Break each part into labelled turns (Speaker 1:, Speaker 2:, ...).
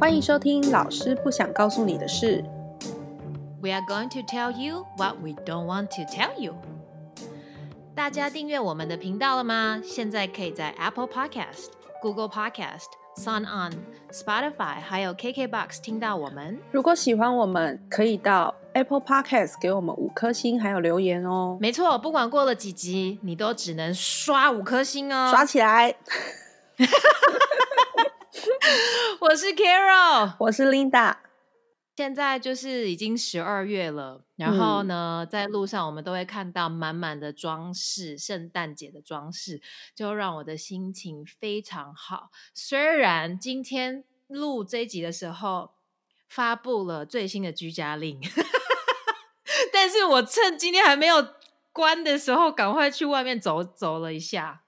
Speaker 1: 欢迎收听《老师不想告诉你的事》。
Speaker 2: We are going to tell you what we don't want to tell you。大家订阅我们的频道了吗？现在可以在 Apple Podcast、Google Podcast、Sun On、Spotify 还有 KKBox 听到我们。
Speaker 1: 如果喜欢我们，可以到 Apple Podcast 给我们五颗星，还有留言哦，
Speaker 2: 没错，不管过了几集，你都只能刷五颗星哦。
Speaker 1: 刷起来！
Speaker 2: 我是 Carol，
Speaker 1: 我是 Linda。
Speaker 2: 现在就是已经十二月了，然后呢，在路上我们都会看到满满的装饰，圣诞节的装饰，就让我的心情非常好。虽然今天录这一集的时候发布了最新的居家令，但是我趁今天还没有关的时候，赶快去外面走走了一下。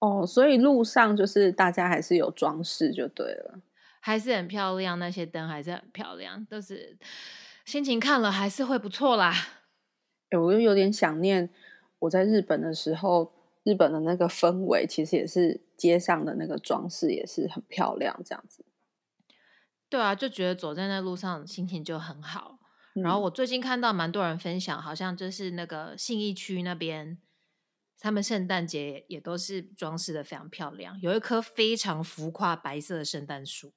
Speaker 1: 哦，所以路上就是大家还是有装饰就对了。
Speaker 2: 还是很漂亮，那些灯还是很漂亮，都是心情看了还是会不错啦。
Speaker 1: 哎，我又有点想念我在日本的时候，日本的那个氛围其实也是街上的那个装饰也是很漂亮，这样子。
Speaker 2: 对啊，就觉得走在那路上心情就很好。然后
Speaker 1: 嗯
Speaker 2: 我最近看到蛮多人分享，好像就是那个信义区那边，他们圣诞节也都是装饰的非常漂亮，有一棵非常浮夸白色的圣诞树。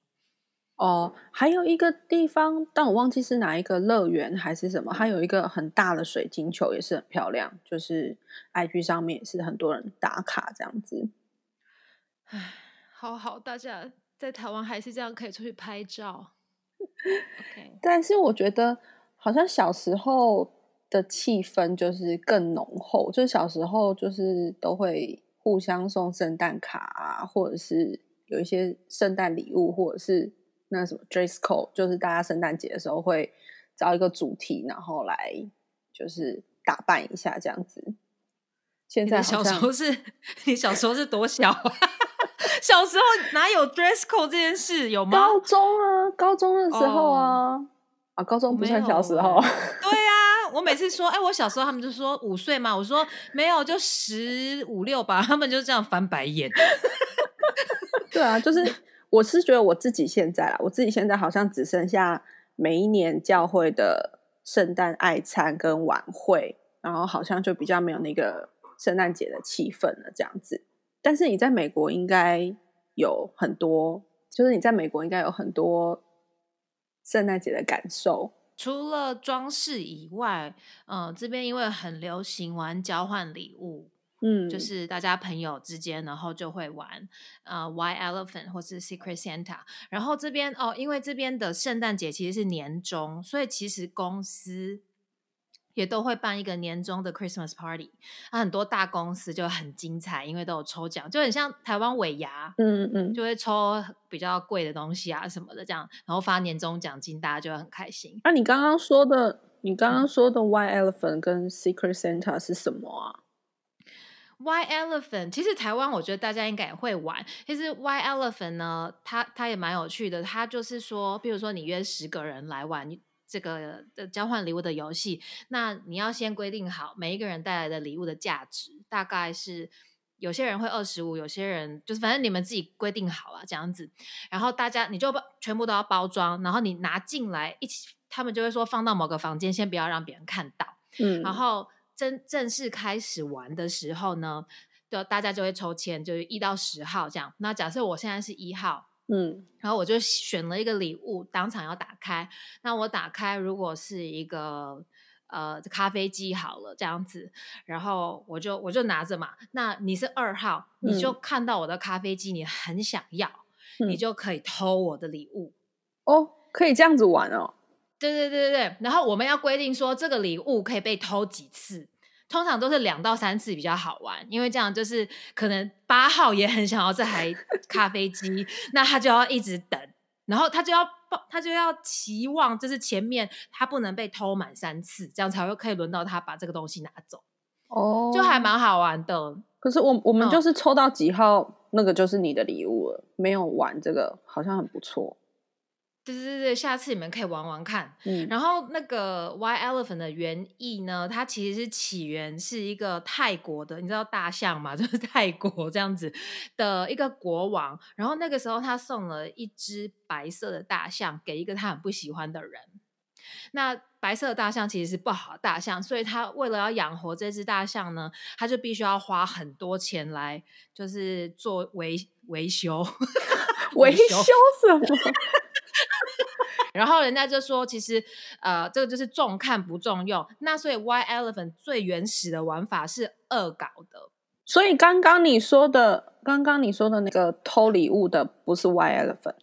Speaker 1: 哦，还有一个地方，但我忘记是哪一个乐园还是什么，它有一个很大的水晶球，也是很漂亮。就是 IG 上面也是很多人打卡这样子。
Speaker 2: 唉，好好，大家在台湾还是这样可以出去拍照。
Speaker 1: 但是我觉得好像小时候的气氛就是更浓厚，就是小时候就是都会互相送圣诞卡啊，或者是有一些圣诞礼物，或者是那什么 dress code，就是大家圣诞节的时候会找一个主题，然后来就是打扮一下这样子。现在小
Speaker 2: 时候是，你小时候是多小啊？小时候哪有 dress code 这件事？有吗？
Speaker 1: 高中啊，高中的时候啊，啊，高中不算小时候。
Speaker 2: 欸 对啊，我每次说，哎、我小时候他们就说五岁嘛，我说没有，就十五六吧，他们就这样翻白眼。
Speaker 1: 对啊，就是我是觉得我自己现在啦，我自己现在好像只剩下每一年教会的圣诞爱餐跟晚会，然后好像就比较没有那个圣诞节的气氛了这样子。但是你在美国应该有很多，就是你在美国应该有很多圣诞节的感受。
Speaker 2: 除了装饰以外，呃，这边因为很流行玩交换礼物，
Speaker 1: 嗯，
Speaker 2: 就是大家朋友之间，然后就会玩呃 White Elephant 或是 Secret Santa。然后这边哦，因为这边的圣诞节其实是年终，所以其实公司也都会办一个年终的 Christmas Party。那很多大公司就很精彩，因为都有抽奖，就很像台湾尾牙。
Speaker 1: 嗯嗯，
Speaker 2: 就会抽比较贵的东西啊什么的，这样，然后发年终奖金，大家就会很开心。
Speaker 1: 那、你刚刚说的，你刚刚说的 White Elephant 跟 Secret Santa 是什么啊
Speaker 2: ？White Elephant，其实台湾我觉得大家应该也会玩。其实 White Elephant 呢，它它也蛮有趣的。它就是说，比如说你约十个人来玩这个的交换礼物的游戏，那你要先规定好每一个人带来的礼物的价值，大概是有些人会二十五，有些人就是反正你们自己规定好了这样子。然后大家你就把全部都要包装，然后你拿进来一起，他们就会说放到某个房间，先不要让别人看到。
Speaker 1: 嗯，
Speaker 2: 然后正正式开始玩的时候呢，就大家就会抽签，就是一到十号这样。那假设我现在是一号，
Speaker 1: 嗯
Speaker 2: 然后我就选了一个礼物，当场要打开。那我打开，如果是一个呃咖啡机好了这样子，然后我就我就拿着嘛。那你是二号，你就
Speaker 1: 嗯
Speaker 2: 看到我的咖啡机，你很想要，你
Speaker 1: 嗯
Speaker 2: 就可以偷我的礼物。
Speaker 1: 哦，可以这样子玩哦。
Speaker 2: 对对对对对，然后我们要规定说这个礼物可以被偷几次，通常都是两到三次比较好玩，因为这样就是可能八号也很想要这台咖啡机，那他就要一直等，然后他就要抱他就要期望就是前面他不能被偷满三次，这样才会可以轮到他把这个东西拿走，
Speaker 1: 哦，
Speaker 2: 就还蛮好玩的。
Speaker 1: 可是我我们
Speaker 2: 嗯
Speaker 1: 就是抽到几号，那个就是你的礼物了，没有玩这个，好像很不错。
Speaker 2: 对对对，下次你们可以玩玩看。
Speaker 1: 嗯，
Speaker 2: 然后那个 White Elephant 的原意呢，它其实是起源是一个泰国的，你知道大象嘛，就是泰国这样子的一个国王。然后那个时候他送了一只白色的大象给一个他很不喜欢的人。那白色的大象其实是不好的大象，所以他为了要养活这只大象呢，他就必须要花很多钱来，就是做 维维修。
Speaker 1: 维修什么？
Speaker 2: 然后人家就说，其实呃，这个就是重看不重用。那所以 White Elephant 最原始的玩法是恶搞的。
Speaker 1: 所以刚刚你说的，刚刚你说的那个偷礼物的，不是 White Elephant，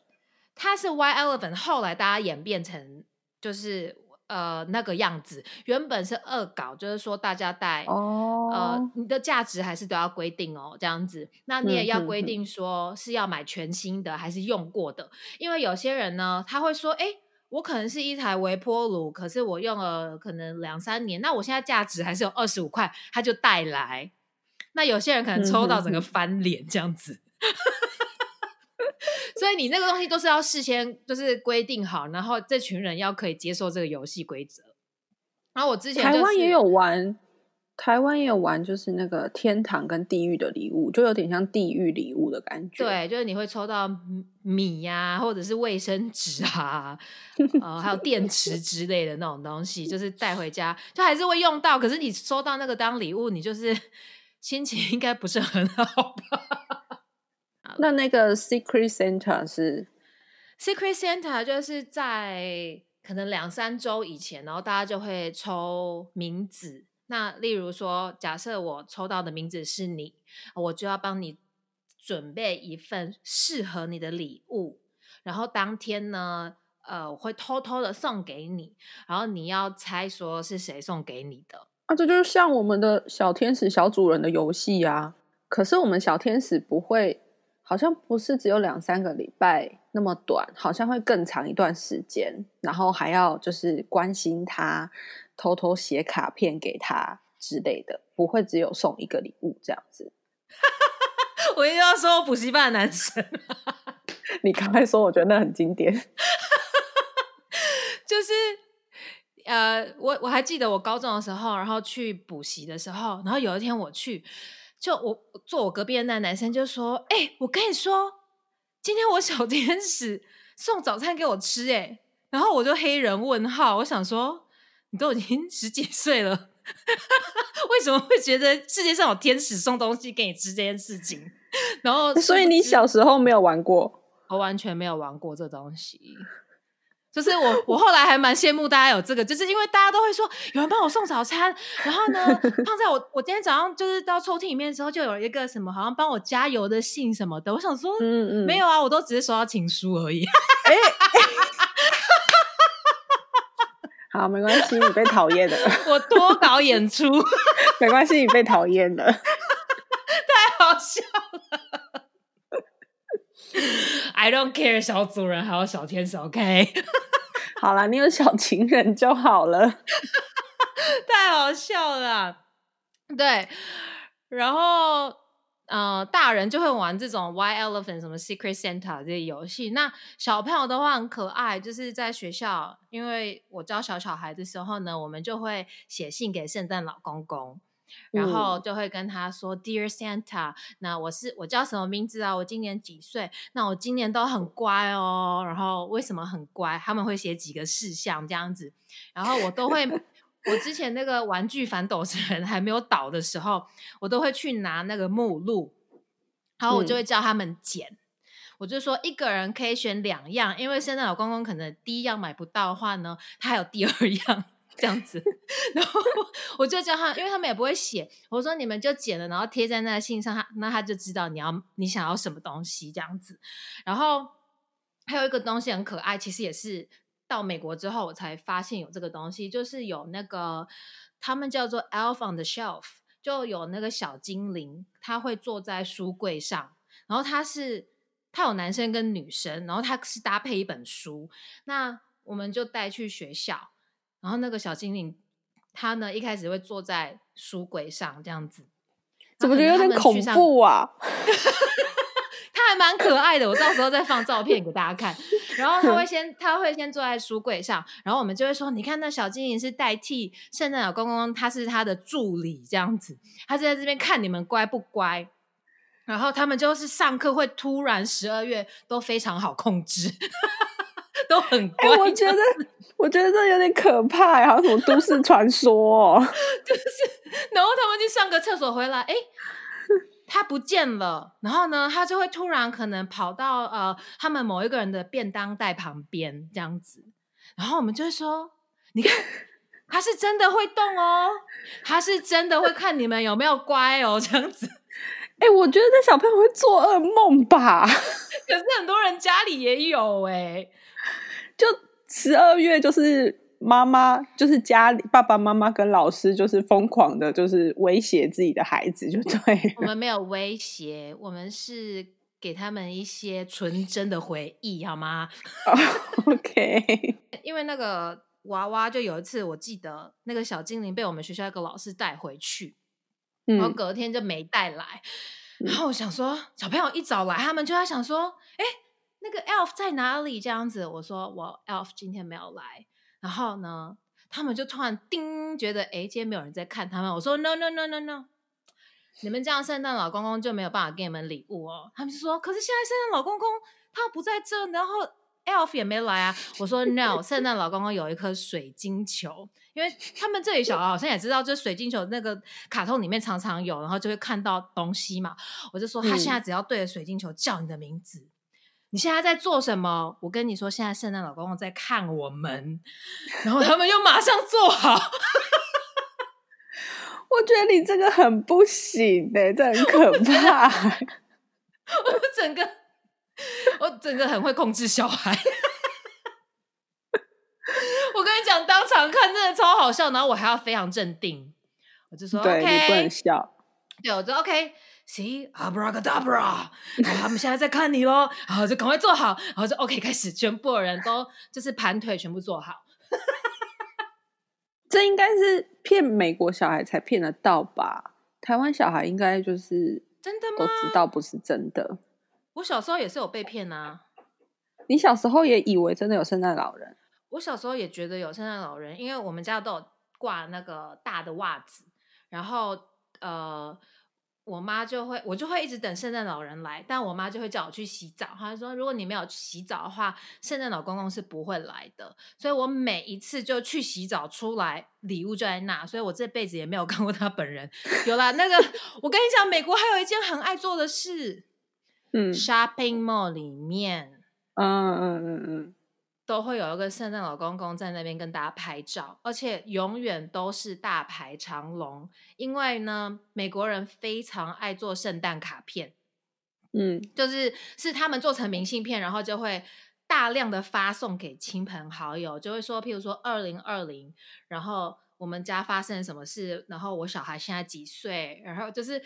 Speaker 2: 它是 White Elephant，后来大家演变成就是呃那个样子。原本是恶搞，就是说大家带
Speaker 1: 哦，
Speaker 2: 呃你的价值还是都要规定哦，这样子。那你也要规定说是要买全新的还是用过的，因为有些人呢他会说，哎。我可能是一台微波炉，可是我用了可能两三年，那我现在价值还是有二十五块，他就带来。那有些人可能抽到整个翻脸这样子，所以你那个东西都是要事先就是规定好，然后这群人要可以接受这个游戏规则。然后我之前、就是、
Speaker 1: 台湾也有玩，台湾也有玩，就是那个天堂跟地狱的礼物，就有点像地狱礼物的感觉。，
Speaker 2: 对，就是你会抽到米呀、或者是卫生纸啊，呃，还有电池之类的那种东西，就是带回家，就还是会用到。可是你收到那个当礼物，你就是 心情应该不是很好吧
Speaker 1: 那那个 Secret Santa 是
Speaker 2: ？Secret Santa 就是在可能两三周以前，然后大家就会抽名字。那例如说，假设我抽到的名字是你，我就要帮你准备一份适合你的礼物，然后当天呢，呃，我会偷偷的送给你，然后你要猜说是谁送给你的。
Speaker 1: 啊，这就是像我们的小天使小主人的游戏啊。可是我们小天使不会，好像不是只有两三个礼拜那么短，好像会更长一段时间，然后还要就是关心他，偷偷写卡片给他之类的，不会只有送一个礼物这样子。
Speaker 2: 我一定要说补习班的男生，
Speaker 1: 你刚才说，我觉得那很经典。
Speaker 2: 就是呃，我我还记得我高中的时候，然后去补习的时候，然后有一天我去，就我坐我隔壁的那男生就说：“哎、我跟你说，今天我小天使送早餐给我吃、哎，然后我就黑人问号，我想说，你都已经十几岁了，为什么会觉得世界上有天使送东西给你吃这件事情？然后，
Speaker 1: 所以你小时候没有玩过？
Speaker 2: 我完全没有玩过这东西。就是我，我后来还蛮羡慕大家有这个，就是因为大家都会说有人帮我送早餐，然后呢放在我我今天早上就是到抽屉里面的时候，就有一个什么好像帮我加油的信什么的。我想说，
Speaker 1: 嗯嗯，
Speaker 2: 没有啊，我都只是收到情书而已。
Speaker 1: 好，没关系，你被讨厌了，
Speaker 2: 我多搞演出，
Speaker 1: 没关系，你被讨厌了。
Speaker 2: 太好笑了。I don't care，小主人还有小天使，OK，
Speaker 1: 好啦，你有小情人就好了。
Speaker 2: 太好笑了啊。对，然后呃，大人就会玩这种 White Elephant 什么 Secret Santa 这些游戏。那小朋友的话很可爱，就是在学校，因为我教小小孩的时候呢，我们就会写信给圣诞老公公。然后就会跟他说、Dear Santa，那我是我叫什么名字啊？我今年几岁？那我今年都很乖哦。然后为什么很乖？他们会写几个事项这样子，然后我都会。我之前那个玩具反斗城还没有倒的时候，我都会去拿那个目录，然后我就会叫他们捡。我就说一个人可以选两样，因为圣诞老公公可能第一样买不到的话呢，他还有第二样。这样子，然后我就叫他，因为他们也不会写，我说你们就剪了，然后贴在那个信上，他那他就知道你要你想要什么东西这样子。然后还有一个东西很可爱，其实也是到美国之后我才发现有这个东西，就是有那个他们叫做 Elf on the Shelf，就有那个小精灵，他会坐在书柜上，然后他是他有男生跟女生，然后他是搭配一本书，那我们就带去学校。然后那个小精灵，他呢一开始会坐在书柜上这样子，
Speaker 1: 怎么觉得有点恐怖啊？
Speaker 2: 他还蛮可爱的，我到时候再放照片给大家看。然后他会先他会先坐在书柜上，然后我们就会说，你看那小精灵是代替圣诞老公公，他是他的助理这样子，他是在这边看你们乖不乖。然后他们就是上课会突然十二月都非常好控制，都很乖。
Speaker 1: 我觉得我觉得这有点可怕，好像什么都市传说。
Speaker 2: 就是，然后他们去上个厕所回来，哎。他不见了，然后呢，他就会突然可能跑到呃他们某一个人的便当袋旁边这样子，然后我们就会说，你看他是真的会动哦，他是真的会看你们有没有乖哦这样子。
Speaker 1: 哎，我觉得这小朋友会做噩梦吧？可
Speaker 2: 是很多人家里也有哎，
Speaker 1: 就十二月就是。妈妈就是家里爸爸妈妈跟老师就是疯狂的，就是威胁自己的孩子，就对。
Speaker 2: 我们没有威胁，我们是给他们一些纯真的回忆，好吗？
Speaker 1: OK。
Speaker 2: 因为那个娃娃，就有一次我记得那个小精灵被我们学校一个老师带回去，然后隔天就没带来。然后我想说，小朋友一早来，他们就在想说，哎，那个 Elf 在哪里？这样子，我说我 Elf 今天没有来。然后呢，他们就突然叮，觉得哎，今天没有人在看他们。我说 no no no no no，你们这样圣诞老公公就没有办法给你们礼物哦。他们就说，可是现在圣诞老公公他不在这，然后 elf 也没来啊。我说 no，圣诞老公公有一颗水晶球，因为他们这里小孩好像也知道，就水晶球那个卡通里面常常有，然后就会看到东西嘛。我就说他现在只要对着水晶球叫你的名字。你现在在做什么？我跟你说，现在圣诞老公公在看我们，然后他们又马上做好。
Speaker 1: 我觉得你这个很不行哎，这很可怕。
Speaker 2: 我整个，我整个很会控制小孩。我跟你讲，当场看真的超好笑，然后我还要非常镇定。我就说
Speaker 1: ，OK，你不能笑。
Speaker 2: 对，我说 OK。See abracadabra，他们现在在看你喽，然后就赶快坐好，然后就 OK 开始，全部人都就是盘腿，全部坐好。
Speaker 1: 这应该是骗美国小孩才骗得到吧？台湾小孩应该就是
Speaker 2: 真的吗？
Speaker 1: 都知道不是真的。
Speaker 2: 我小时候也是有被骗啊。
Speaker 1: 你小时候也以为真的有圣诞老人？
Speaker 2: 我小时候也觉得有圣诞老人，因为我们家都有挂那个大的袜子，然后呃。我妈就会，我就会一直等圣诞老人来，但我妈就会叫我去洗澡。她说，如果你没有洗澡的话，圣诞老公公是不会来的。所以我每一次就去洗澡，出来礼物就在那。所以我这辈子也没有看过他本人。有啦，那个我跟你讲，美国还有一件很爱做的事，嗯，shopping mall 里面，
Speaker 1: 嗯嗯嗯嗯。
Speaker 2: 都会有一个圣诞老公公在那边跟大家拍照，而且永远都是大排长龙。因为呢，美国人非常爱做圣诞卡片，
Speaker 1: 嗯，
Speaker 2: 就是是他们做成明信片，然后就会大量的发送给亲朋好友，就会说，譬如说二零二零，然后我们家发生什么事，然后我小孩现在几岁，然后就是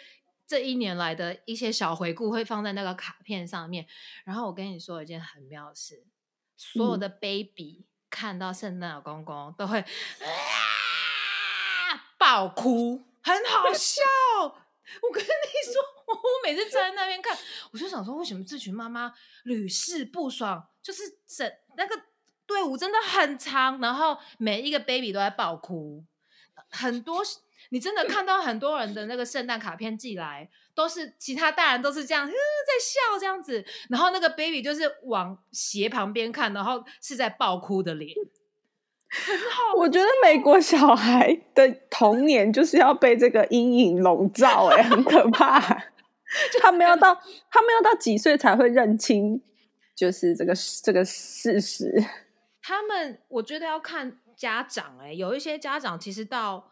Speaker 2: 这一年来的一些小回顾会放在那个卡片上面。然后我跟你说一件很妙的事。所有的 baby 看到圣诞老公公都会啊爆哭，很好 笑。我跟你说，我每次站在那边看，我就想说，为什么这群妈妈屡试不爽？就是整那个队伍真的很长，然后每一个 baby 都在爆哭，很多。你真的看到很多人的那个圣诞卡片寄来，都是其他大人都是这样，在笑这样子，然后那个 baby 就是往斜旁边看，然后是在爆哭的脸，很好。
Speaker 1: 我觉得美国小孩的童年就是要被这个阴影笼罩，哎，很可怕。他们要到他们要到几岁才会认清，就是这个这个事实。
Speaker 2: 他们我觉得要看家长，哎，有一些家长其实到。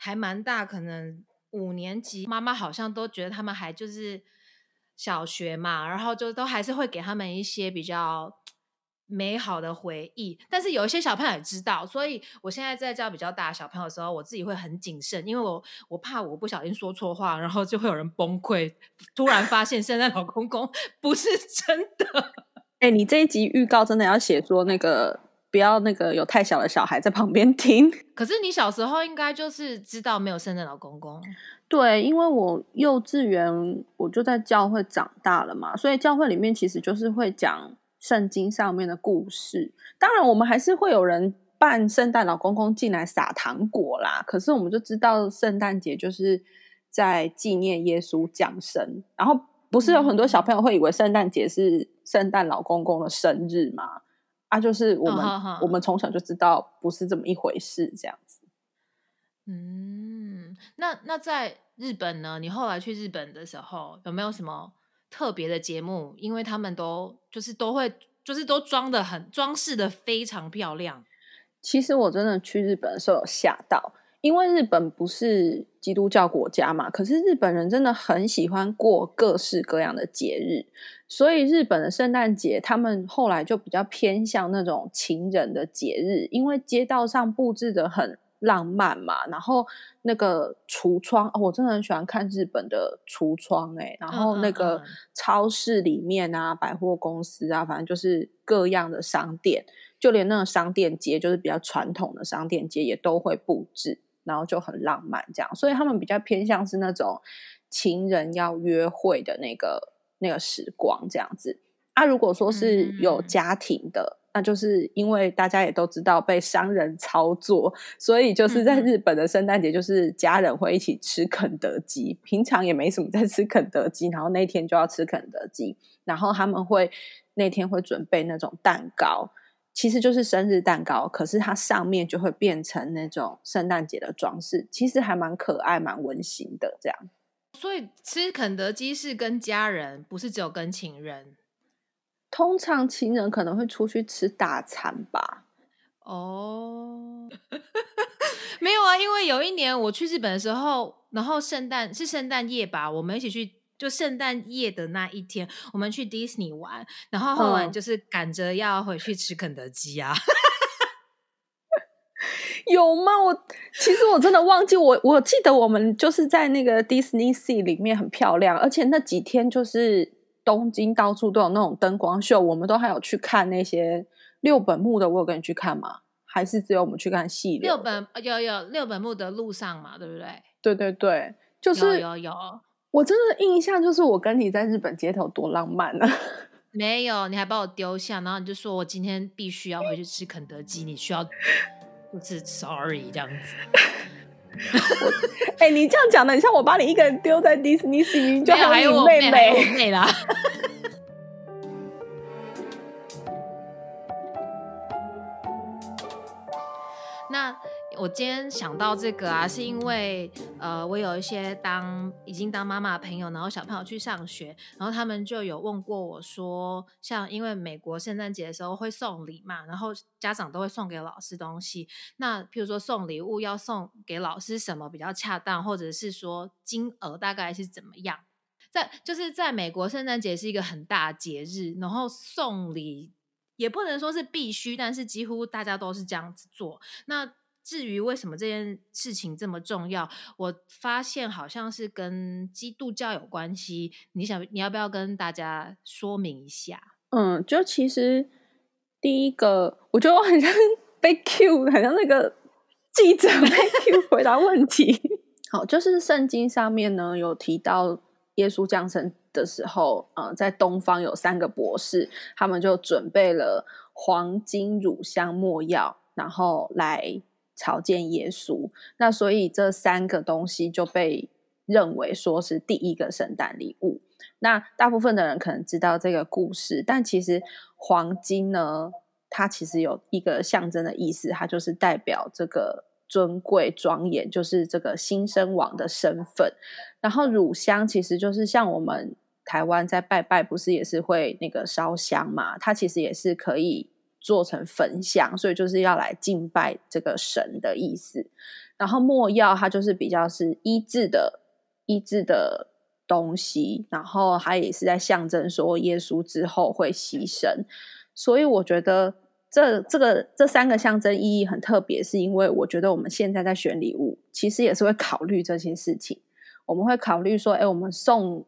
Speaker 2: 还蛮大，可能五年级，妈妈好像都觉得他们还就是小学嘛，然后就都还是会给他们一些比较美好的回忆。但是有一些小朋友也知道，所以我现在在教比较大小朋友的时候，我自己会很谨慎，因为我我怕我不小心说错话，然后就会有人崩溃，突然发现现在老公公 不是真的。
Speaker 1: 哎，你这一集预告真的要写说那个。不要那个有太小的小孩在旁边听。
Speaker 2: 可是你小时候应该就是知道没有圣诞老公公。
Speaker 1: 对，因为我幼稚园我就在教会长大了嘛，所以教会里面其实就是会讲圣经上面的故事。当然，我们还是会有人扮圣诞老公公进来撒糖果啦。可是，我们就知道圣诞节就是在纪念耶稣降生。然后，不是有很多小朋友会以为圣诞节是圣诞老公公的生日吗？啊，就是我们我们从小就知道不是这么一回事，这样子。
Speaker 2: 嗯，那那在日本呢？你后来去日本的时候，有没有什么特别的节目？因为他们都就是都会，就是都装的很装饰的非常漂亮。
Speaker 1: 其实我真的去日本的时候有吓到。因为日本不是基督教国家嘛，可是日本人真的很喜欢过各式各样的节日，所以日本的圣诞节他们后来就比较偏向那种情人的节日，因为街道上布置的很浪漫嘛，然后那个橱窗，我真的很喜欢看日本的橱窗哎，然后那个超市里面啊，百货公司啊，反正就是各样的商店，就连那个商店街，就是比较传统的商店街，也都会布置。然后就很浪漫，这样，所以他们比较偏向是那种情人要约会的那个那个时光这样子。啊，如果说是有家庭的，那就是因为大家也都知道被商人操作，所以就是在日本的圣诞节，就是家人会一起吃肯德基，平常也没什么在吃肯德基，然后那天就要吃肯德基，然后他们会那天会准备那种蛋糕。其实就是生日蛋糕，可是它上面就会变成那种圣诞节的装饰，其实还蛮可爱、蛮温馨的。这样，
Speaker 2: 所以吃肯德基是跟家人，不是只有跟情人。
Speaker 1: 通常情人可能会出去吃大餐吧？
Speaker 2: 哦，没有啊，因为有一年我去日本的时候，然后圣诞是圣诞夜吧，我们一起去。就圣诞夜的那一天，我们去迪士尼玩，然后后来就是赶着要回去吃肯德基啊。
Speaker 1: 有吗？我其实我真的忘记，我我记得我们就是在那个迪士尼 Sea 里面很漂亮，而且那几天就是东京到处都有那种灯光秀，我们都还有去看那些六本木的。我有跟你去看吗？还是只有我们去看戏
Speaker 2: 六本有有六本木的路上嘛？对不对？
Speaker 1: 对对对，就是
Speaker 2: 有有。
Speaker 1: 我真的印象就是我跟你在日本街头多浪漫啊！
Speaker 2: 没有，你还把我丢下，然后你就说我今天必须要回去吃肯德基，你需要就是 sorry 这样子。
Speaker 1: 哎，你这样讲的，你像我把你一个人丢在迪士尼就
Speaker 2: 还
Speaker 1: 有
Speaker 2: 妹妹
Speaker 1: 妹
Speaker 2: 啦。我今天想到这个啊，是因为呃，我有一些当已经当妈妈的朋友，然后小朋友去上学，然后他们就有问过我说，像因为美国圣诞节的时候会送礼嘛，然后家长都会送给老师东西。那譬如说送礼物要送给老师什么比较恰当，或者是说金额大概是怎么样？在就是在美国圣诞节是一个很大的节日，然后送礼也不能说是必须，但是几乎大家都是这样子做。那至于为什么这件事情这么重要，我发现好像是跟基督教有关系。你想，你要不要跟大家说明一下？
Speaker 1: 嗯，就其实第一个，我觉得我很像 被 Q，很像那个记者被 Q 回答问题。好，就是圣经上面呢有提到耶稣降生的时候，呃，在东方有三个博士，他们就准备了黄金、乳香、没药，然后来。朝见耶稣，那所以这三个东西就被认为说是第一个圣诞礼物。那大部分的人可能知道这个故事，但其实黄金呢，它其实有一个象征的意思，它就是代表这个尊贵庄严，就是这个新生王的身份。然后乳香其实就是像我们台湾在拜拜，不是也是会那个烧香嘛？它其实也是可以。做成焚香，所以就是要来敬拜这个神的意思。然后墨药它就是比较是医治的医治的东西，然后它也是在象征说耶稣之后会牺牲。所以我觉得这这个这三个象征意义很特别，是因为我觉得我们现在在选礼物，其实也是会考虑这些事情。我们会考虑说，哎，我们送。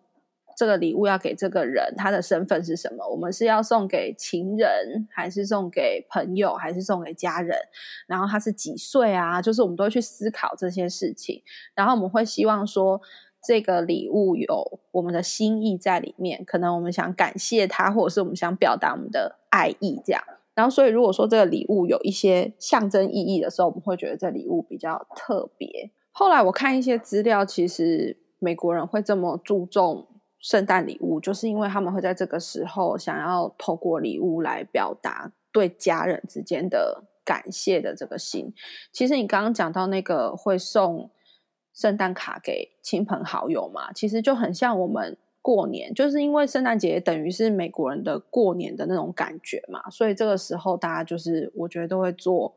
Speaker 1: 这个礼物要给这个人，他的身份是什么？我们是要送给情人，还是送给朋友，还是送给家人？然后他是几岁啊？就是我们都会去思考这些事情。然后我们会希望说，这个礼物有我们的心意在里面。可能我们想感谢他，或者是我们想表达我们的爱意这样。然后，所以如果说这个礼物有一些象征意义的时候，我们会觉得这礼物比较特别。后来我看一些资料，其实美国人会这么注重圣诞礼物，就是因为他们会在这个时候想要透过礼物来表达对家人之间的感谢的这个心。其实你刚刚讲到那个会送圣诞卡给亲朋好友嘛，其实就很像我们。过年就是因为圣诞节等于是美国人的过年的那种感觉嘛，所以这个时候大家就是我觉得都会做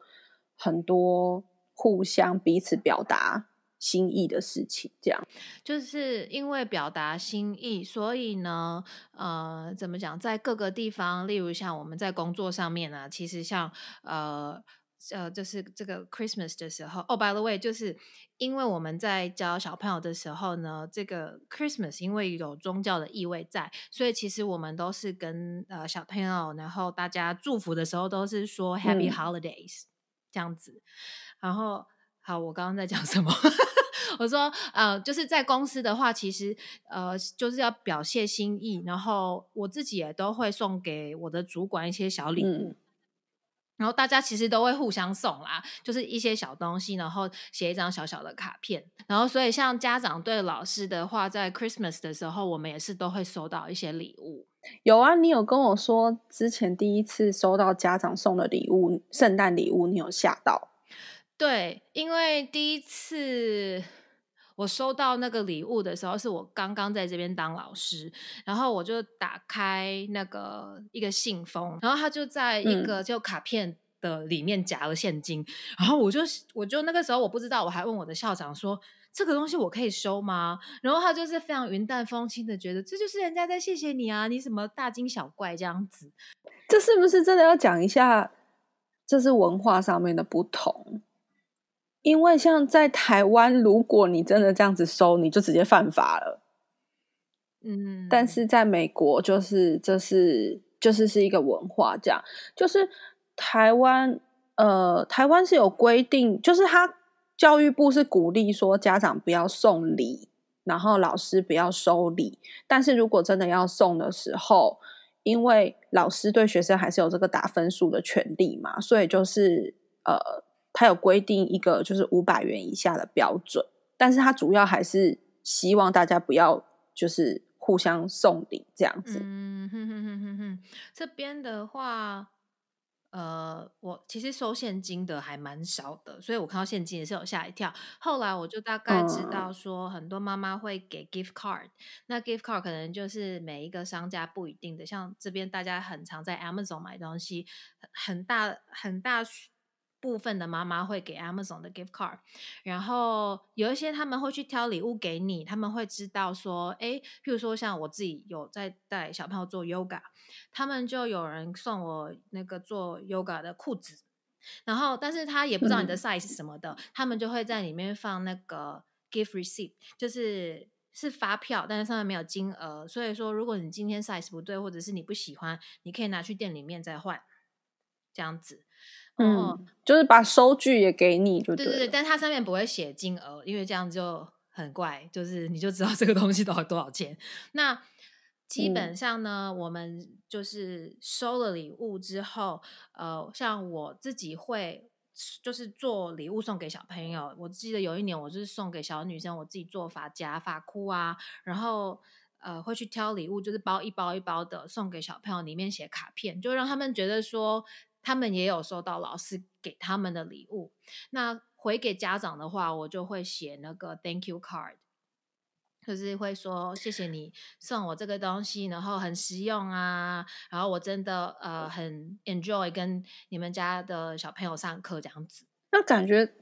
Speaker 1: 很多互相彼此表达心意的事情。这样
Speaker 2: 就是因为表达心意，所以呢，呃，怎么讲，在各个地方，例如像我们在工作上面呢，其实像呃。呃，就是这个 Christmas 的时候，哦，by the way，就是因为我们在教小朋友的时候呢，这个 Christmas 因为有宗教的意味在，所以其实我们都是跟呃小朋友，然后大家祝福的时候都是说 Happy Holidays 这样子。然后，好，我刚刚在讲什么？我说，呃，就是在公司的话，其实呃，就是要表现心意，然后我自己也都会送给我的主管一些小礼物。然后大家其实都会互相送啦，就是一些小东西，然后写一张小小的卡片。然后，所以像家长对老师的话，在 Christmas 的时候，我们也是都会收到一些礼物。
Speaker 1: 有啊，你有跟我说之前第一次收到家长送的礼物，圣诞礼物，你有吓到？
Speaker 2: 对，因为第一次。我收到那个礼物的时候，是我刚刚在这边当老师，然后我就打开那个一个信封，然后他就在一个就卡片的里面夹了现金，然后我就我就那个时候我不知道，我还问我的校长说这个东西我可以收吗？然后他就是非常云淡风轻的觉得这就是人家在谢谢你啊，你什么大惊小怪这样子，
Speaker 1: 这是不是真的要讲一下？这是文化上面的不同。因为像在台湾，如果你真的这样子收，你就直接犯法了。嗯，但是在美国，就是这是就是是一个文化，这样就是台湾呃，台湾是有规定，就是他教育部是鼓励说家长不要送礼，然后老师不要收礼。但是如果真的要送的时候，因为老师对学生还是有这个打分数的权利嘛，所以就是呃。他有规定一个就是五百元以下的标准，但是它主要还是希望大家不要就是互相送礼这样子。嗯哼哼哼
Speaker 2: 哼哼，这边的话，呃，我其实收现金的还蛮少的，所以我看到现金也是有吓一跳。后来我就大概知道说，很多妈妈会给 gift card，那 gift card 可能就是每一个商家不一定的，像这边大家很常在 Amazon 买东西，很大很大。部分的妈妈会给 Amazon 的 gift card，然后有一些他们会去挑礼物给你，他们会知道说，哎，譬如说像我自己有在带小朋友做 yoga，他们就有人送我那个做 yoga 的裤子，然后但是他也不知道你的 size 什么的，他们就会在里面放那个 gift receipt，就是是发票，但是上面没有金额，所以说如果你今天 size 不对，或者是你不喜欢，你可以拿去店里面再换，这样子。
Speaker 1: 嗯，就是把收据也给你，就对
Speaker 2: 对对，但它上面不会写金额，因为这样就很怪，就是你就知道这个东西多少多少钱。那基本上呢，我们就是收了礼物之后，呃，像我自己会就是做礼物送给小朋友。我记得有一年，我就是送给小女生，我自己做发夹、发箍啊，然后呃会去挑礼物，就是包一包一包的送给小朋友，里面写卡片，就让他们觉得说。他们也有收到老师给他们的礼物。那回给家长的话，我就会写那个 Thank you card，就是会说谢谢你送我这个东西，然后很实用啊。然后我真的呃很 enjoy 跟你们家的小朋友上课这样子。
Speaker 1: 那感觉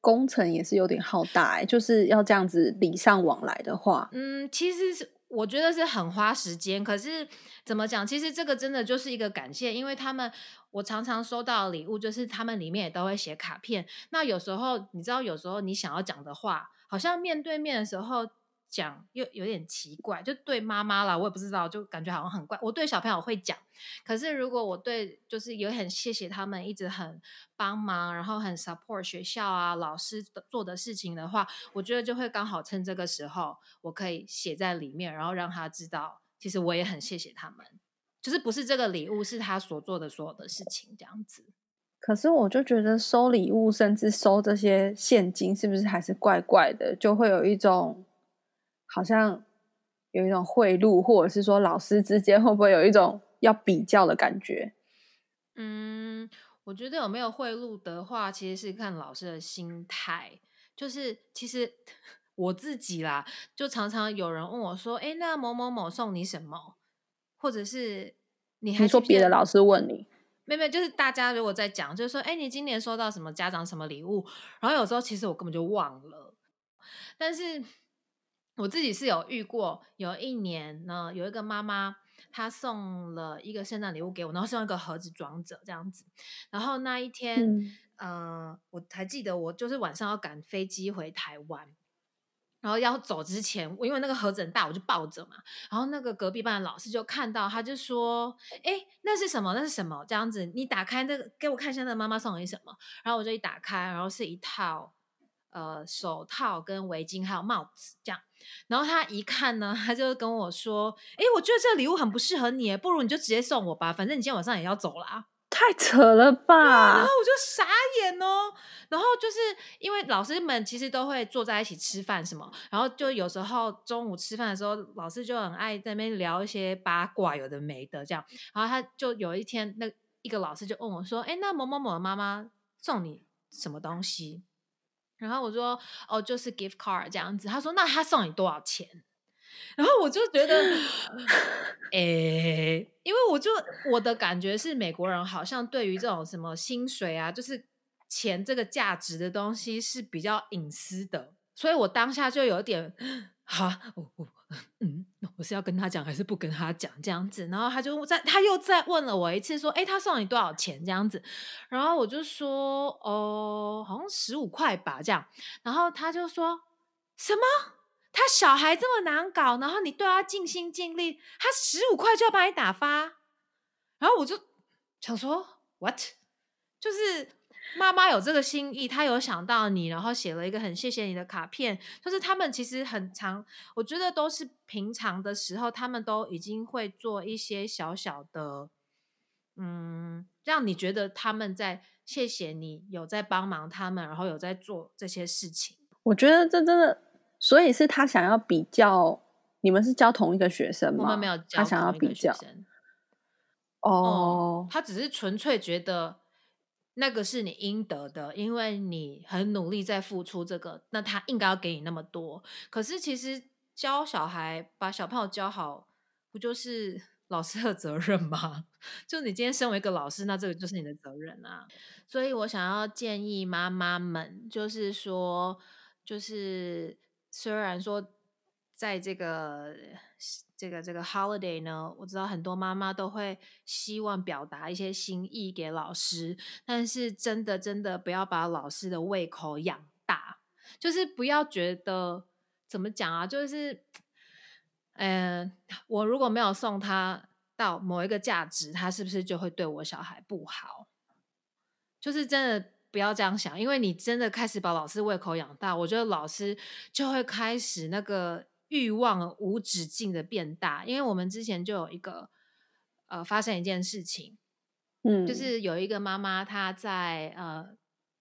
Speaker 1: 工程也是有点浩大哎，就是要这样子礼尚往来的话，
Speaker 2: 嗯，其实是。我觉得是很花时间，可是怎么讲？其实这个真的就是一个感谢，因为他们我常常收到礼物，就是他们里面也都会写卡片。那有时候你知道，有时候你想要讲的话，好像面对面的时候。讲又有点奇怪，就对妈妈啦，我也不知道，就感觉好像很怪。我对小朋友会讲，可是如果我对就是也很谢谢他们一直很帮忙，然后很 support 学校啊老师做的事情的话，我觉得就会刚好趁这个时候，我可以写在里面，然后让他知道，其实我也很谢谢他们。就是不是这个礼物是他所做的所有的事情这样子。
Speaker 1: 可是我就觉得收礼物，甚至收这些现金，是不是还是怪怪的？就会有一种好像有一种贿赂，或者是说老师之间会不会有一种要比较的感觉？
Speaker 2: 嗯，我觉得有没有贿赂的话，其实是看老师的心态。就是其实 我自己啦，就常常有人问我说：“哎，那某某某送你什么？”或者是你还
Speaker 1: 说别的老师问你？
Speaker 2: 没有，就是大家如果在讲，就是说：“哎，你今年收到什么家长什么礼物？”然后有时候其实我根本就忘了。但是我自己是有遇过，有一年呢，有一个妈妈。她送了一个圣诞礼物给我，然后是用一个盒子装着这样子。然后那一天，呃，我还记得我就是晚上要赶飞机回台湾，然后要走之前，我因为那个盒子很大，我就抱着嘛。然后那个隔壁班的老师就看到，他就说：“哎，那是什么？那是什么？这样子，你打开那个给我看一下，那妈妈送你什么？”然后我就一打开，然后是一套呃手套跟围巾还有帽子这样。然后他一看呢，他就跟我说：“哎，我觉得这个礼物很不适合你，不如你就直接送我吧，反正你今天晚上也要走了。”
Speaker 1: 太扯了吧！
Speaker 2: 然后我就傻眼哦。然后就是因为老师们其实都会坐在一起吃饭什么，然后就有时候中午吃饭的时候，老师就很爱在那边聊一些八卦，有的没的这样。然后他就有一天，那一个老师就问我说：“哎，那某某某的妈妈送你什么东西？”然后我说哦，就是 gift card 这样子。他说那他送你多少钱？然后我就觉得，诶，因为我就我的感觉是美国人好像对于这种什么薪水啊，就是钱这个价值的东西是比较隐私的，所以我当下就有点 哈，我我。嗯，我是要跟他讲还是不跟他讲这样子？然后他就在，他又再问了我一次，说：“哎，他送你多少钱？”这样子，然后我就说：“哦，好像十五块吧。”这样，然后他就说：“什么？他小孩这么难搞，然后你对他尽心尽力，他十五块就要把你打发？”然后我就想说：“What？” 就是。妈妈有这个心意，她有想到你，然后写了一个很谢谢你的卡片。就是他们其实很长，我觉得都是平常的时候，他们都已经会做一些小小的，嗯，让你觉得他们在谢谢你有在帮忙他们，然后有在做这些事情。
Speaker 1: 我觉得这真的，所以是他想要比较，你们是教同一个学生吗？
Speaker 2: 我们没有教，
Speaker 1: 他想要比较。哦，
Speaker 2: 他只是纯粹觉得。那个是你应得的，因为你很努力在付出这个，那他应该要给你那么多。可是其实教小孩把小朋友教好，不就是 老师的责任吗？就你今天身为一个老师，那这个就是你的责任啊。所以我想要建议妈妈们，就是说，就是虽然说在这个。这个这个 holiday 呢，我知道很多妈妈都会希望表达一些心意给老师，但是真的真的不要把老师的胃口养大，就是不要觉得怎么讲啊，就是，嗯，我如果没有送他到某一个价值，他是不是就会对我小孩不好？就是真的不要这样想，因为你真的开始把老师胃口养大，我觉得老师就会开始那个。欲望无止境的变大，因为我们之前就有一个呃发生一件事情，嗯，就是有一个妈妈她在呃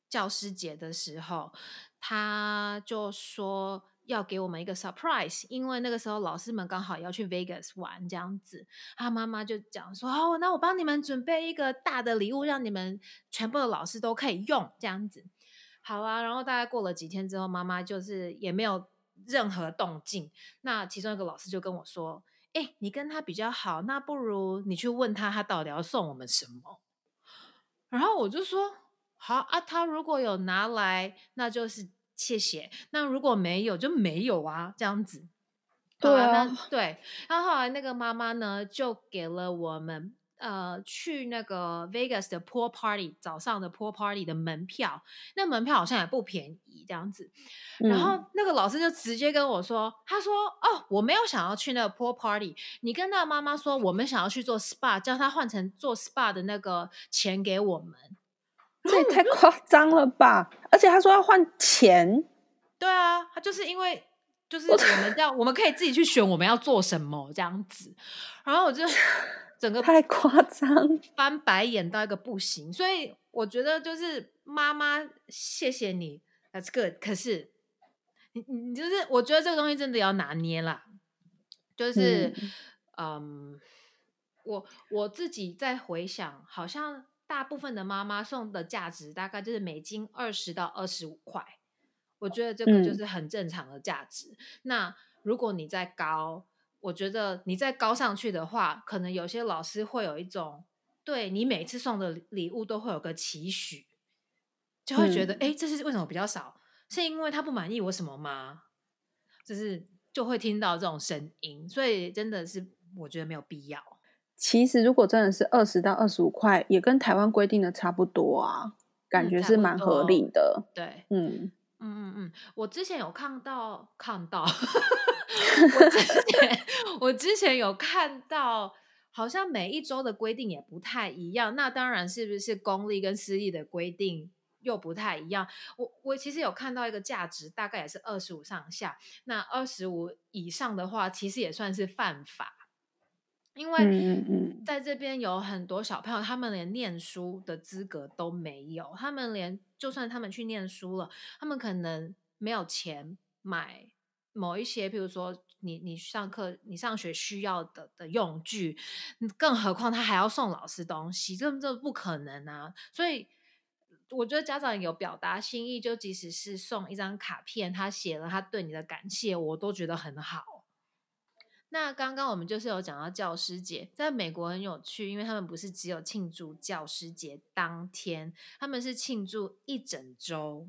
Speaker 2: 教师节的时候，她就说要给我们一个 surprise，因为那个时候老师们刚好要去 Vegas 玩这样子，她妈妈就讲说哦，那我帮你们准备一个大的礼物，让你们全部的老师都可以用。这样子，好啊，然后大概过了几天之后，妈妈就是也没有。任何动静，那其中一个老师就跟我说：“哎，你跟他比较好，那不如你去问他，他到底要送我们什么？”然后我就说：“好啊，他如果有拿来，那就是谢谢；那如果没有，就没有啊，这样子。”
Speaker 1: 对啊，
Speaker 2: 对。然后后来那个妈妈呢，就给了我们。呃，去那个 Vegas 的 pool party 早上的 pool party 的门票，那门票好像也不便宜，这样子。然后那个老师就直接跟我说：“他说哦，我没有想要去那个 pool party，你跟那个妈妈说，我们想要去做 spa，叫他换成做 spa 的那个钱给我们。”
Speaker 1: 这也太夸张了吧！而且他说要换钱。
Speaker 2: 对啊，他就是因为就是我们要我们可以自己去选我们要做什么这样子。然后我就。整个
Speaker 1: 太夸张，
Speaker 2: 翻白眼到一个不行。所以我觉得就是妈妈，谢谢你，That's good。可是你你就是，我觉得这个东西真的要拿捏啦。就是嗯，我我自己在回想，好像大部分的妈妈送的价值大概就是每斤二十到二十五块。我觉得这个就是很正常的价值。那如果你再高，我觉得你再高上去的话，可能有些老师会有一种对你每次送的礼物都会有个期许，就会觉得哎，这是为什么比较少？是因为他不满意我什么吗？就是就会听到这种声音，所以真的是我觉得没有必要。
Speaker 1: 其实如果真的是二十到二十五块，也跟台湾规定的差不多啊，感觉是蛮合理的。
Speaker 2: 对，
Speaker 1: 嗯。
Speaker 2: 嗯嗯嗯，我之前有看到看到，我之前我之前有看到，好像每一周的规定也不太一样。那当然是不是公立跟私立的规定又不太一样？我我其实有看到一个价值，大概也是二十五上下。那二十五以上的话，其实也算是犯法。因为在这边有很多小朋友，他们连念书的资格都没有，他们连就算他们去念书了，他们可能没有钱买某一些，比如说你你上课你上学需要的的用具，更何况他还要送老师东西，这这不可能啊！所以我觉得家长有表达心意，就即使是送一张卡片，他写了他对你的感谢，我都觉得很好。那刚刚我们就是有讲到教师节，在美国很有趣，因为他们不是只有庆祝教师节当天，他们是庆祝一整周。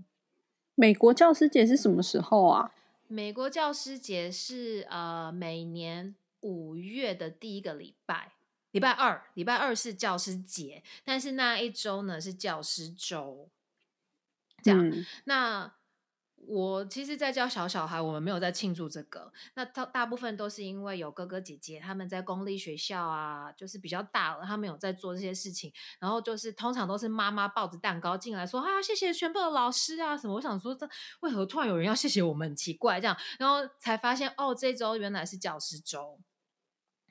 Speaker 1: 美国教师节是什么时候啊？
Speaker 2: 美国教师节是呃每年五月的第一个礼拜，礼拜二，礼拜二是教师节，但是那一周呢是教师周。这样，那。我其实，在教小小孩，我们没有在庆祝这个。那大大部分都是因为有哥哥姐姐他们在公立学校啊，就是比较大了，他们有在做这些事情。然后就是通常都是妈妈抱着蛋糕进来说：“啊，谢谢全部的老师啊，什么？”我想说，这为何突然有人要谢谢我们？很奇怪，这样，然后才发现哦，这周原来是教师周。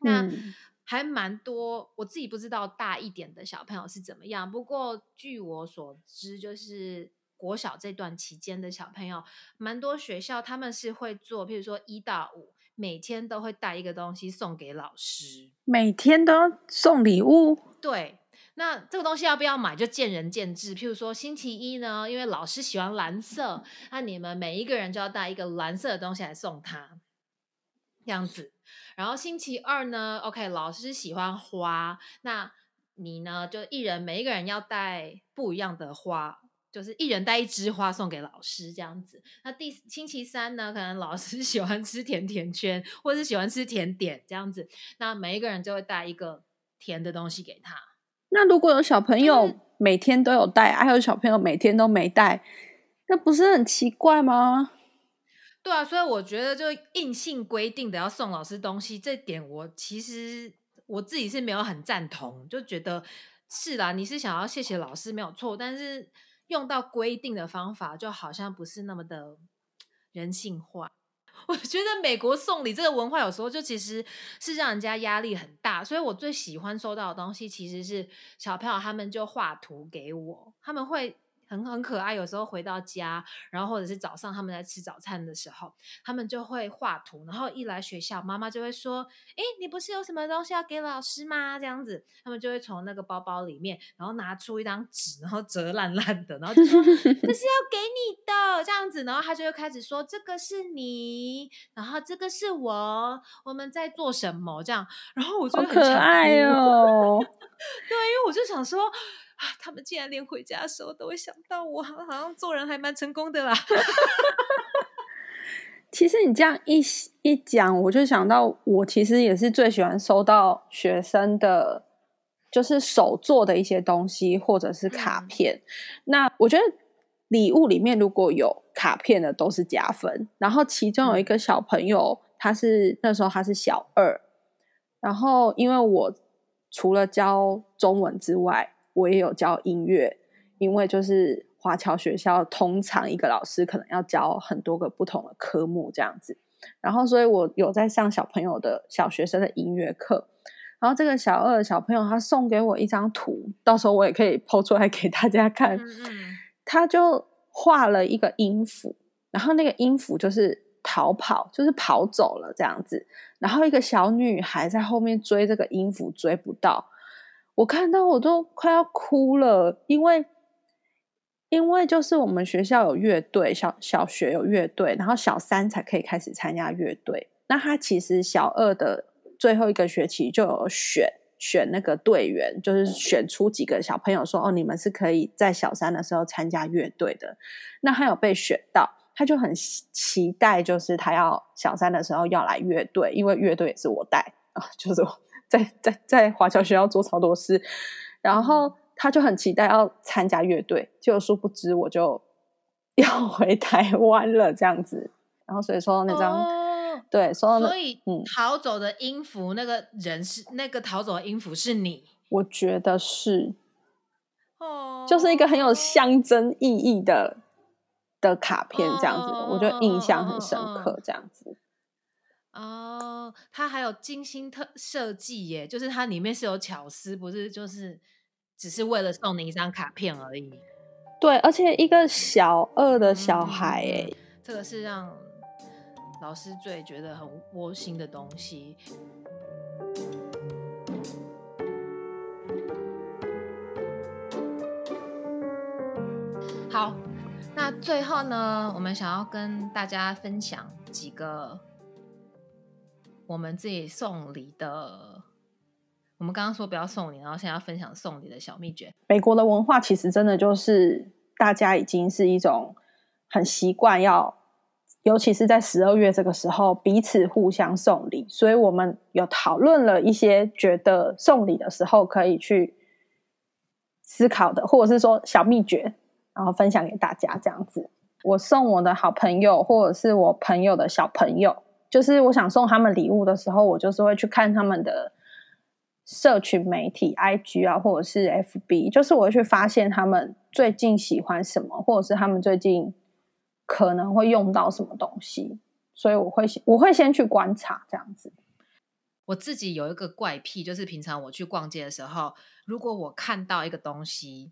Speaker 2: 那还蛮多，我自己不知道大一点的小朋友是怎么样。不过据我所知，就是。国小这段期间的小朋友，蛮多学校他们是会做，譬如说一到五，每天都会带一个东西送给老师，
Speaker 1: 每天都要送礼物。
Speaker 2: 对，那这个东西要不要买就见仁见智。譬如说星期一呢，因为老师喜欢蓝色，那你们每一个人就要带一个蓝色的东西来送他，这样子。然后星期二呢，OK，老师喜欢花，那你呢就一人每一个人要带不一样的花。就是一人带一枝花送给老师这样子。那第星期三呢，可能老师 喜欢吃甜甜圈，或者是喜欢吃甜点这样子。那每一个人就会带一个甜的东西给他。
Speaker 1: 那如果有小朋友每天都有带，还有小朋友每天都没带，那不是很奇怪吗？
Speaker 2: 对啊，所以我觉得就硬性规定的要送老师东西，这点我其实我自己是没有很赞同，就觉得是啦，你是想要谢谢老师没有错，但是。用到规定的方法，就好像不是那么的人性化。我觉得美国送礼这个文化，有时候就其实是让人家压力很大。所以我最喜欢收到的东西，其实是小朋友他们就画图给我，他们会。很很可爱，有时候回到家，然后或者是早上他们在吃早餐的时候，他们就会画图，然后一来学校，妈妈就会说：“哎，你不是有什么东西要给老师吗？”这样子，他们就会从那个包包里面，然后拿出一张纸，然后折烂烂的，然后就说：“这是要给你的。”这样子，然后他就会开始说：“这个是你，然后这个是我，我们在做什么？”这样，然后我就
Speaker 1: 很可爱 哦。
Speaker 2: 对，因为我就想说。啊！他们竟然连回家的时候都会想到我，好像做人还蛮成功的啦。
Speaker 1: 其实你这样一一讲，我就想到，我其实也是最喜欢收到学生的，就是手做的一些东西，或者是卡片。那我觉得礼物里面如果有卡片的，都是加分。然后其中有一个小朋友，他是那时候他是小二，然后因为我除了教中文之外，我也有教音乐，因为就是华侨学校通常一个老师可能要教很多个不同的科目这样子，然后所以我有在上小朋友的小学生的音乐课，然后这个小二的小朋友他送给我一张图，到时候我也可以抛出来给大家看。
Speaker 2: 嗯嗯，
Speaker 1: 他就画了一个音符，然后那个音符就是逃跑，就是跑走了这样子。然后一个小女孩在后面追这个音符，追不到。我看到我都快要哭了，因为因为就是我们学校有乐队，小小学有乐队，然后小三才可以开始参加乐队。那他其实小二的最后一个学期就有选选那个队员，就是选出几个小朋友说：“哦，你们是可以在小三的时候参加乐队的。”那他有被选到，他就很期待，就是他要小三的时候要来乐队，因为乐队也是我带啊，就是在在在华侨学校做超多事，然后他就很期待要参加乐队，就殊不知我就 要回台湾了这样子，然后所以说那张。对，
Speaker 2: 所以逃走的音符那个人是那个逃走的音符是你，
Speaker 1: 我觉得是，哦，就是一个很有象征意义的的卡片这样子，我觉得印象很深刻这样子。
Speaker 2: 哦，它还有精心特设计耶，就是它里面是有巧思，不是就是只是为了送你一张卡片而已。
Speaker 1: 对，而且一个小二的小孩，哎，
Speaker 2: 这个是让。老师最觉得很窝心的东西。好，那最后呢，我们想要跟大家分享几个我们自己送礼的。我们刚刚说不要送礼，然后现在要分享送礼的小秘诀。
Speaker 1: 美国的文化其实真的就是大家已经是一种很习惯要。尤其是在十二月这个时候，彼此互相送礼，所以我们有讨论了一些觉得送礼的时候可以去思考的，或者是说小秘诀，然后分享给大家。这样子，我送我的好朋友，或者是我朋友的小朋友，就是我想送他们礼物的时候，我就是会去看他们的社群媒体，IG 啊，或者是 FB，就是我会去发现他们最近喜欢什么，或者是他们最近。可能会用到什么东西，所以我会我会先去观察这样子。
Speaker 2: 我自己有一个怪癖，就是平常我去逛街的时候，如果我看到一个东西，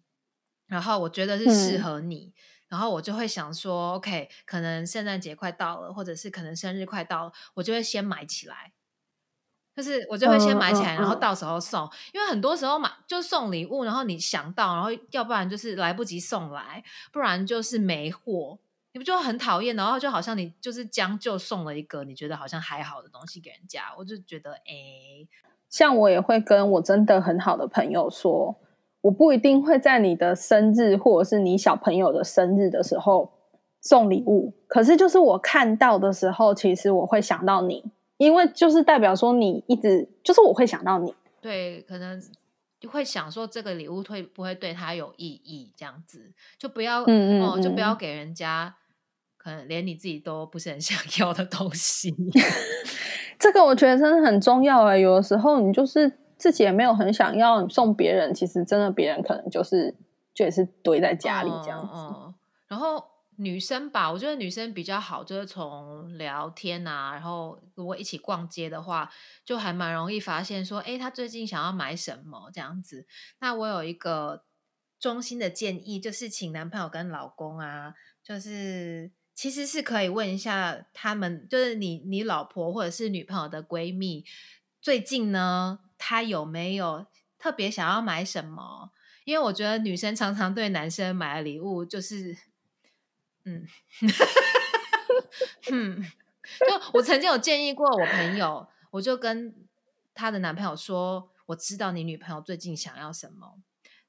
Speaker 2: 然后我觉得是适合你，然后我就会想说，OK，可能圣诞节快到了，或者是可能生日快到了，我就会先买起来。就是我就会先买起来，然后到时候送。因为很多时候买就送礼物，然后你想到，然后要不然就是来不及送来，不然就是没货。你不就很讨厌，然后就好像你就是将就送了一个你觉得好像还好的东西给人家，我就觉得哎，
Speaker 1: 像我也会跟我真的很好的朋友说，我不一定会在你的生日或者是你小朋友的生日的时候送礼物，可是就是我看到的时候，其实我会想到你，因为就是代表说你一直就是我会想到你，
Speaker 2: 对，可能就会想说这个礼物会不会对他有意义，这样子就不要哦，就不要给人家可能。连你自己都不是很想要的东西，
Speaker 1: 这个我觉得真的很重要哎。有的时候你就是自己也没有很想要送别人，其实真的别人可能就是就也是堆在家里这样子。
Speaker 2: 然后女生吧，我觉得女生比较好，就是从聊天啊，然后如果一起逛街的话，就还蛮容易发现说，哎，她最近想要买什么这样子。那我有一个衷心的建议，就是请男朋友跟老公啊，就是。其实是可以问一下他们，就是你你老婆或者是女朋友的闺蜜，最近呢，他有没有特别想要买什么？因为我觉得女生常常对男生买的礼物就是，嗯，嗯，就我曾经有建议过我朋友，我就跟她的男朋友说，我知道你女朋友最近想要什么，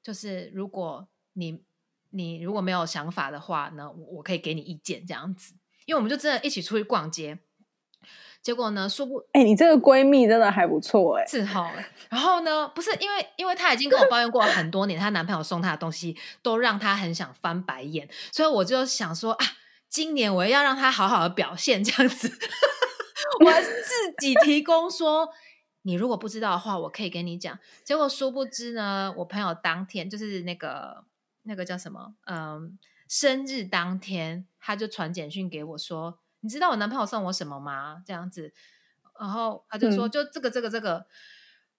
Speaker 2: 就是如果你。你如果没有想法的话呢，我可以给你意见这样子，因为我们就真的一起出去逛街，结果呢，说不，
Speaker 1: 哎，你这个闺蜜真的还不错哎，
Speaker 2: 是哈。然后呢，不是因为，因为她已经跟我抱怨过很多年，她男朋友送她的东西都让她很想翻白眼，所以我就想说啊，今年我要让她好好的表现这样子，我自己提供说，你如果不知道的话，我可以跟你讲。结果殊不知呢，我朋友当天就是那个。那个叫什么？嗯，生日当天他就传简讯给我说：“你知道我男朋友送我什么吗？”这样子，然后他就说：“就这个，这个，这个。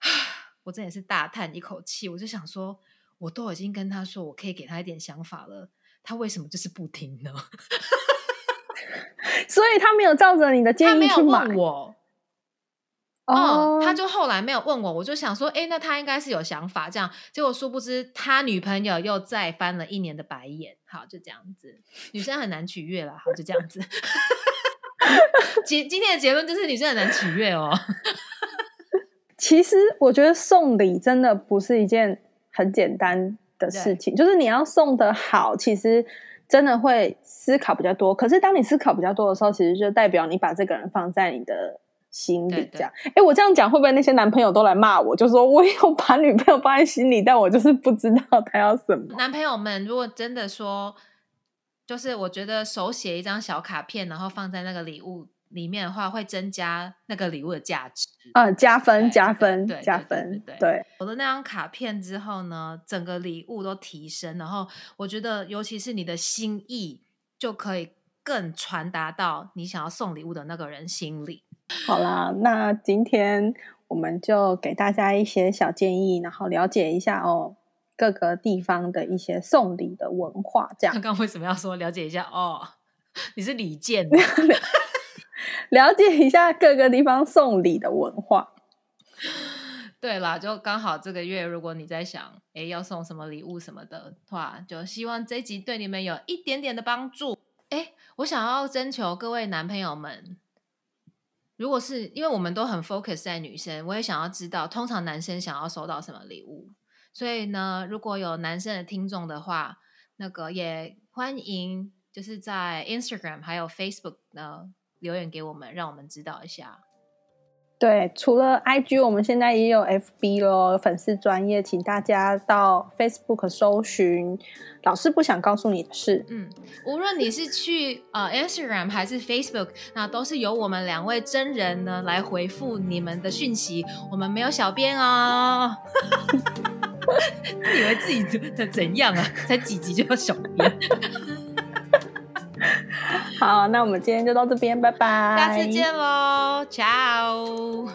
Speaker 2: ”我真的是大叹一口气，我就想说，我都已经跟他说我可以给他一点想法了，他为什么就是不听呢？
Speaker 1: 所以他没有照着你的建议去买。
Speaker 2: 我。哦，他就后来没有问我，我就想说，哎，那他应该是有想法，这样。结果殊不知，他女朋友又再翻了一年的白眼。好，就这样子，女生很难取悦了。好，就这样子。今今天的结论就是，女生很难取悦哦。
Speaker 1: 其实我觉得送礼真的不是一件很简单的事情，就是你要送的好，其实真的会思考比较多。可是当你思考比较多的时候，其实就代表你把这个人放在你的。心里这样，哎，我这样讲会不会那些男朋友都来骂我？就说我有把女朋友放在心里，但我就是不知道他要什么。
Speaker 2: 男朋友们，如果真的说，就是我觉得手写一张小卡片，然后放在那个礼物里面的话，会增加那个礼物的价值
Speaker 1: 嗯，加分加分对加分。对，
Speaker 2: 有了那张卡片之后呢，整个礼物都提升，然后我觉得，尤其是你的心意，就可以更传达到你想要送礼物的那个人心里。
Speaker 1: 好啦，那今天我们就给大家一些小建议，然后了解一下哦各个地方的一些送礼的文化。这样，
Speaker 2: 刚刚为什么要说了解一下？哦，你是礼鉴，
Speaker 1: 了解一下各个地方送礼的文化。
Speaker 2: 对啦，就刚好这个月，如果你在想，哎，要送什么礼物什么的话，就希望这集对你们有一点点的帮助。哎，我想要征求各位男朋友们。如果是因为我们都很 focus 在女生，我也想要知道，通常男生想要收到什么礼物。所以呢，如果有男生的听众的话，那个也欢迎就是在 Instagram 还有 Facebook 呢留言给我们，让我们知道一下。
Speaker 1: 对，除了 IG，我们现在也有 FB 咯，粉丝专业，请大家到 Facebook 搜寻“老师不想告诉你的事”。
Speaker 2: 嗯，无论你是去呃 Instagram 还是 Facebook，那都是由我们两位真人呢来回复你们的讯息，我们没有小编哦。以为自己怎怎样啊？才几集就要小编？
Speaker 1: 好，那我们今天就到这边，拜拜，
Speaker 2: 下次见喽，ciao。